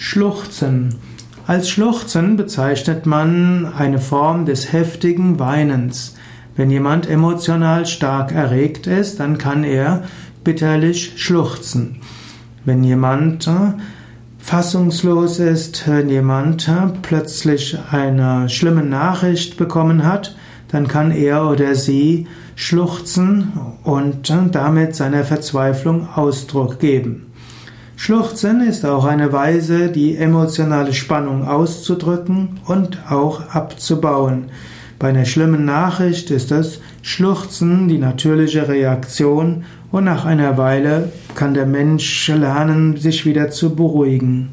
Schluchzen. Als Schluchzen bezeichnet man eine Form des heftigen Weinens. Wenn jemand emotional stark erregt ist, dann kann er bitterlich schluchzen. Wenn jemand äh, fassungslos ist, wenn jemand äh, plötzlich eine schlimme Nachricht bekommen hat, dann kann er oder sie schluchzen und äh, damit seiner Verzweiflung Ausdruck geben. Schluchzen ist auch eine Weise, die emotionale Spannung auszudrücken und auch abzubauen. Bei einer schlimmen Nachricht ist das Schluchzen die natürliche Reaktion und nach einer Weile kann der Mensch lernen, sich wieder zu beruhigen.